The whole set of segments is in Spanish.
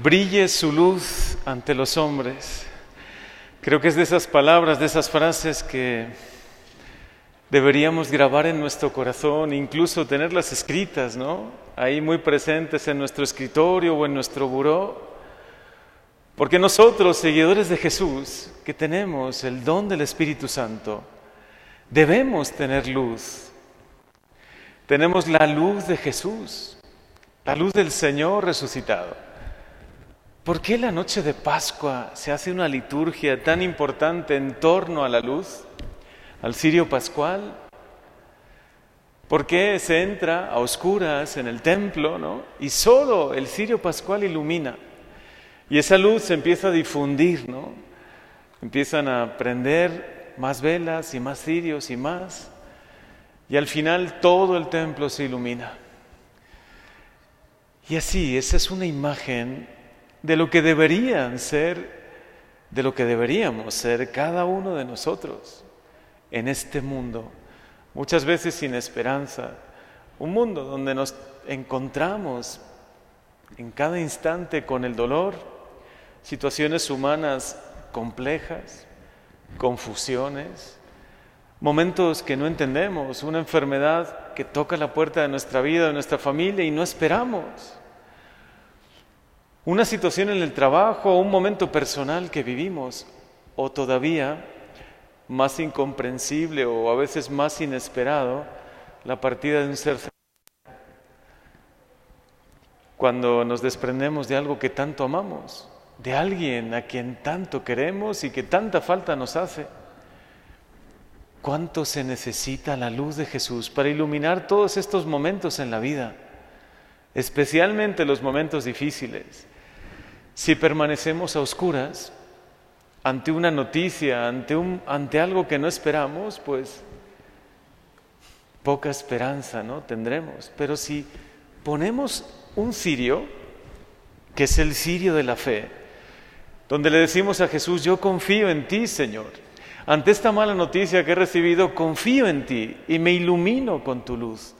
brille su luz ante los hombres. Creo que es de esas palabras, de esas frases que deberíamos grabar en nuestro corazón, incluso tenerlas escritas, ¿no? Ahí muy presentes en nuestro escritorio o en nuestro buró. Porque nosotros, seguidores de Jesús, que tenemos el don del Espíritu Santo, debemos tener luz. Tenemos la luz de Jesús, la luz del Señor resucitado. ¿Por qué la noche de Pascua se hace una liturgia tan importante en torno a la luz, al cirio pascual? ¿Por qué se entra a oscuras en el templo, ¿no? Y solo el cirio pascual ilumina. Y esa luz se empieza a difundir, ¿no? Empiezan a prender más velas y más cirios y más. Y al final todo el templo se ilumina. Y así, esa es una imagen de lo que deberían ser, de lo que deberíamos ser cada uno de nosotros en este mundo, muchas veces sin esperanza, un mundo donde nos encontramos en cada instante con el dolor, situaciones humanas complejas, confusiones, momentos que no entendemos, una enfermedad que toca la puerta de nuestra vida, de nuestra familia y no esperamos una situación en el trabajo un momento personal que vivimos, o todavía más incomprensible o a veces más inesperado, la partida de un ser cuando nos desprendemos de algo que tanto amamos, de alguien a quien tanto queremos y que tanta falta nos hace. ¿Cuánto se necesita la luz de Jesús para iluminar todos estos momentos en la vida, especialmente los momentos difíciles? Si permanecemos a oscuras ante una noticia, ante, un, ante algo que no esperamos, pues poca esperanza no tendremos. Pero si ponemos un cirio, que es el cirio de la fe, donde le decimos a Jesús, yo confío en ti, Señor. Ante esta mala noticia que he recibido, confío en ti y me ilumino con tu luz,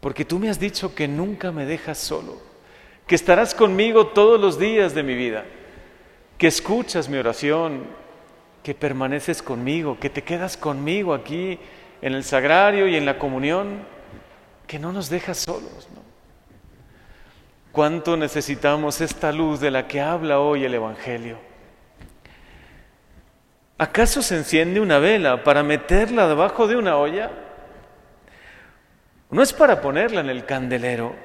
porque tú me has dicho que nunca me dejas solo que estarás conmigo todos los días de mi vida, que escuchas mi oración, que permaneces conmigo, que te quedas conmigo aquí en el sagrario y en la comunión, que no nos dejas solos. ¿Cuánto necesitamos esta luz de la que habla hoy el Evangelio? ¿Acaso se enciende una vela para meterla debajo de una olla? No es para ponerla en el candelero,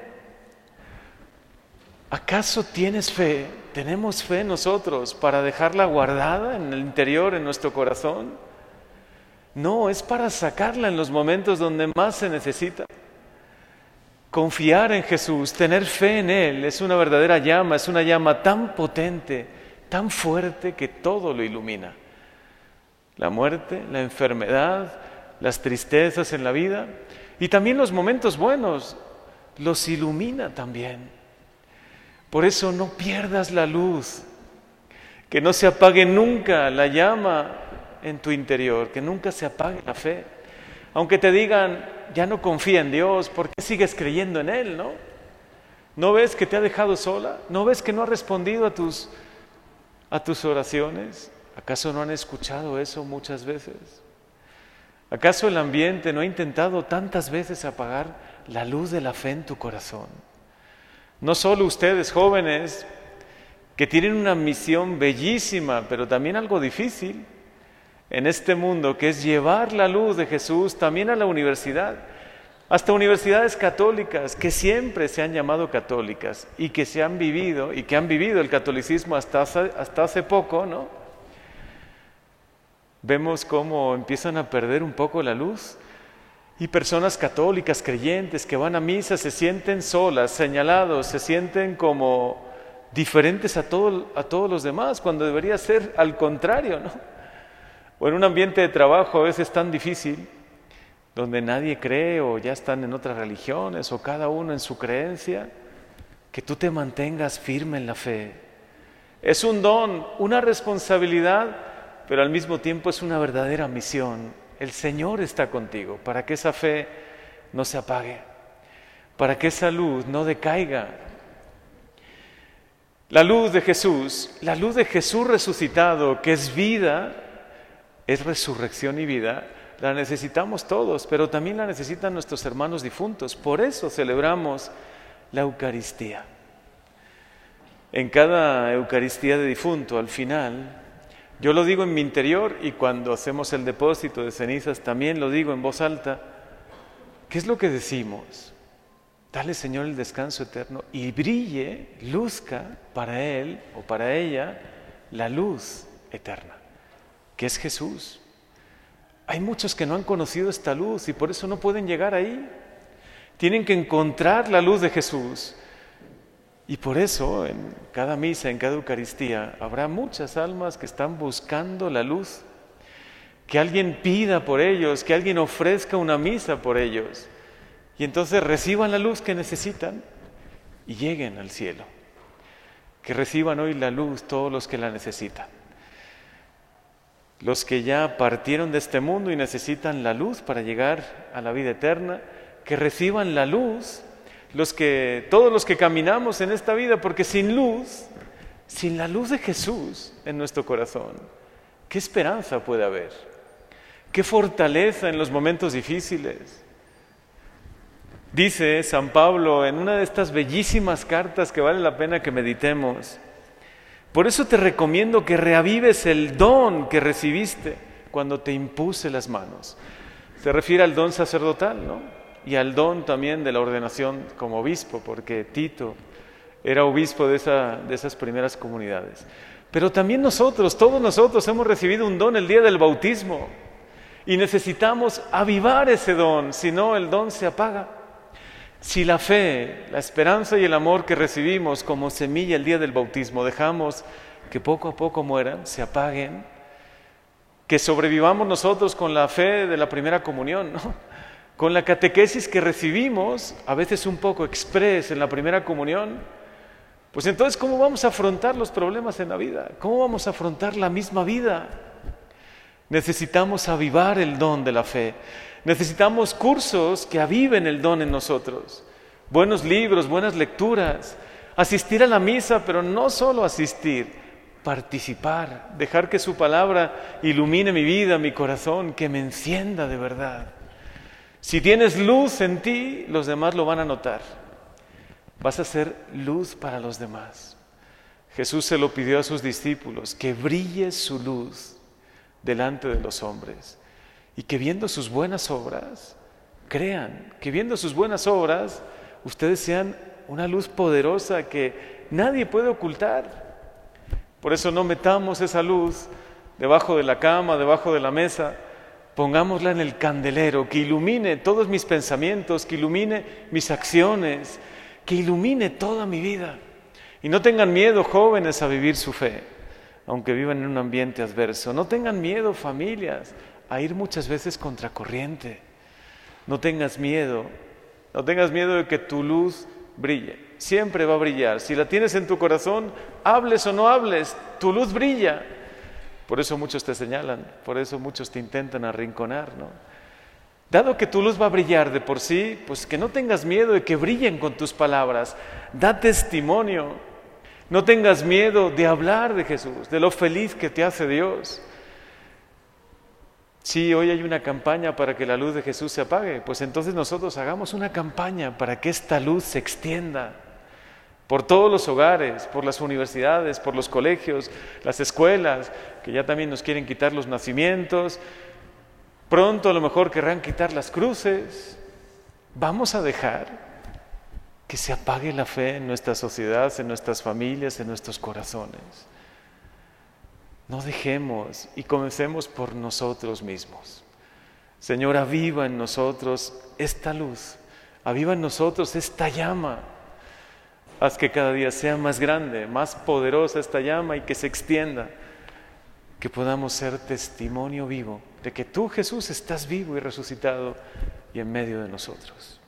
¿Acaso tienes fe? ¿Tenemos fe nosotros para dejarla guardada en el interior, en nuestro corazón? No, es para sacarla en los momentos donde más se necesita. Confiar en Jesús, tener fe en Él, es una verdadera llama, es una llama tan potente, tan fuerte que todo lo ilumina. La muerte, la enfermedad, las tristezas en la vida y también los momentos buenos, los ilumina también. Por eso no pierdas la luz, que no se apague nunca la llama en tu interior, que nunca se apague la fe. Aunque te digan, ya no confía en Dios, ¿por qué sigues creyendo en Él, no? ¿No ves que te ha dejado sola? ¿No ves que no ha respondido a tus, a tus oraciones? ¿Acaso no han escuchado eso muchas veces? ¿Acaso el ambiente no ha intentado tantas veces apagar la luz de la fe en tu corazón? No solo ustedes jóvenes, que tienen una misión bellísima, pero también algo difícil en este mundo, que es llevar la luz de Jesús también a la universidad, hasta universidades católicas que siempre se han llamado católicas y que se han vivido y que han vivido el catolicismo hasta hace, hasta hace poco, ¿no? Vemos cómo empiezan a perder un poco la luz y personas católicas, creyentes, que van a misa, se sienten solas, señalados, se sienten como diferentes a, a todos los demás, cuando debería ser al contrario, ¿no? O en un ambiente de trabajo a veces tan difícil, donde nadie cree o ya están en otras religiones o cada uno en su creencia, que tú te mantengas firme en la fe. Es un don, una responsabilidad, pero al mismo tiempo es una verdadera misión el Señor está contigo para que esa fe no se apague, para que esa luz no decaiga. La luz de Jesús, la luz de Jesús resucitado, que es vida, es resurrección y vida, la necesitamos todos, pero también la necesitan nuestros hermanos difuntos. Por eso celebramos la Eucaristía. En cada Eucaristía de difunto, al final, yo lo digo en mi interior y cuando hacemos el depósito de cenizas también lo digo en voz alta. ¿Qué es lo que decimos? Dale, Señor, el descanso eterno y brille, luzca para Él o para ella la luz eterna, que es Jesús. Hay muchos que no han conocido esta luz y por eso no pueden llegar ahí. Tienen que encontrar la luz de Jesús. Y por eso en cada misa, en cada Eucaristía, habrá muchas almas que están buscando la luz. Que alguien pida por ellos, que alguien ofrezca una misa por ellos. Y entonces reciban la luz que necesitan y lleguen al cielo. Que reciban hoy la luz todos los que la necesitan. Los que ya partieron de este mundo y necesitan la luz para llegar a la vida eterna, que reciban la luz los que, todos los que caminamos en esta vida, porque sin luz, sin la luz de Jesús en nuestro corazón, ¿qué esperanza puede haber? ¿Qué fortaleza en los momentos difíciles? Dice San Pablo en una de estas bellísimas cartas que vale la pena que meditemos, por eso te recomiendo que reavives el don que recibiste cuando te impuse las manos. Se refiere al don sacerdotal, ¿no? Y al don también de la ordenación como obispo, porque Tito era obispo de, esa, de esas primeras comunidades. Pero también nosotros, todos nosotros hemos recibido un don el día del bautismo y necesitamos avivar ese don, si no el don se apaga. Si la fe, la esperanza y el amor que recibimos como semilla el día del bautismo dejamos que poco a poco mueran, se apaguen, que sobrevivamos nosotros con la fe de la primera comunión, ¿no? Con la catequesis que recibimos, a veces un poco express en la primera comunión, pues entonces ¿cómo vamos a afrontar los problemas en la vida? ¿Cómo vamos a afrontar la misma vida? Necesitamos avivar el don de la fe. Necesitamos cursos que aviven el don en nosotros. Buenos libros, buenas lecturas. Asistir a la misa, pero no solo asistir, participar, dejar que su palabra ilumine mi vida, mi corazón, que me encienda de verdad. Si tienes luz en ti, los demás lo van a notar. Vas a ser luz para los demás. Jesús se lo pidió a sus discípulos, que brille su luz delante de los hombres y que viendo sus buenas obras, crean, que viendo sus buenas obras, ustedes sean una luz poderosa que nadie puede ocultar. Por eso no metamos esa luz debajo de la cama, debajo de la mesa, pongámosla en el candelero, que ilumine todos mis pensamientos, que ilumine mis acciones, que ilumine toda mi vida. Y no tengan miedo, jóvenes, a vivir su fe, aunque vivan en un ambiente adverso. No tengan miedo, familias, a ir muchas veces contracorriente. No tengas miedo, no tengas miedo de que tu luz brille. Siempre va a brillar. Si la tienes en tu corazón, hables o no hables, tu luz brilla. Por eso muchos te señalan, por eso muchos te intentan arrinconar, ¿no? Dado que tu luz va a brillar de por sí, pues que no tengas miedo de que brillen con tus palabras. Da testimonio. No tengas miedo de hablar de Jesús, de lo feliz que te hace Dios. Si hoy hay una campaña para que la luz de Jesús se apague, pues entonces nosotros hagamos una campaña para que esta luz se extienda por todos los hogares, por las universidades, por los colegios, las escuelas, que ya también nos quieren quitar los nacimientos. Pronto a lo mejor querrán quitar las cruces. Vamos a dejar que se apague la fe en nuestra sociedad, en nuestras familias, en nuestros corazones. No dejemos y comencemos por nosotros mismos. Señor, aviva en nosotros esta luz, aviva en nosotros esta llama Haz que cada día sea más grande, más poderosa esta llama y que se extienda, que podamos ser testimonio vivo de que tú Jesús estás vivo y resucitado y en medio de nosotros.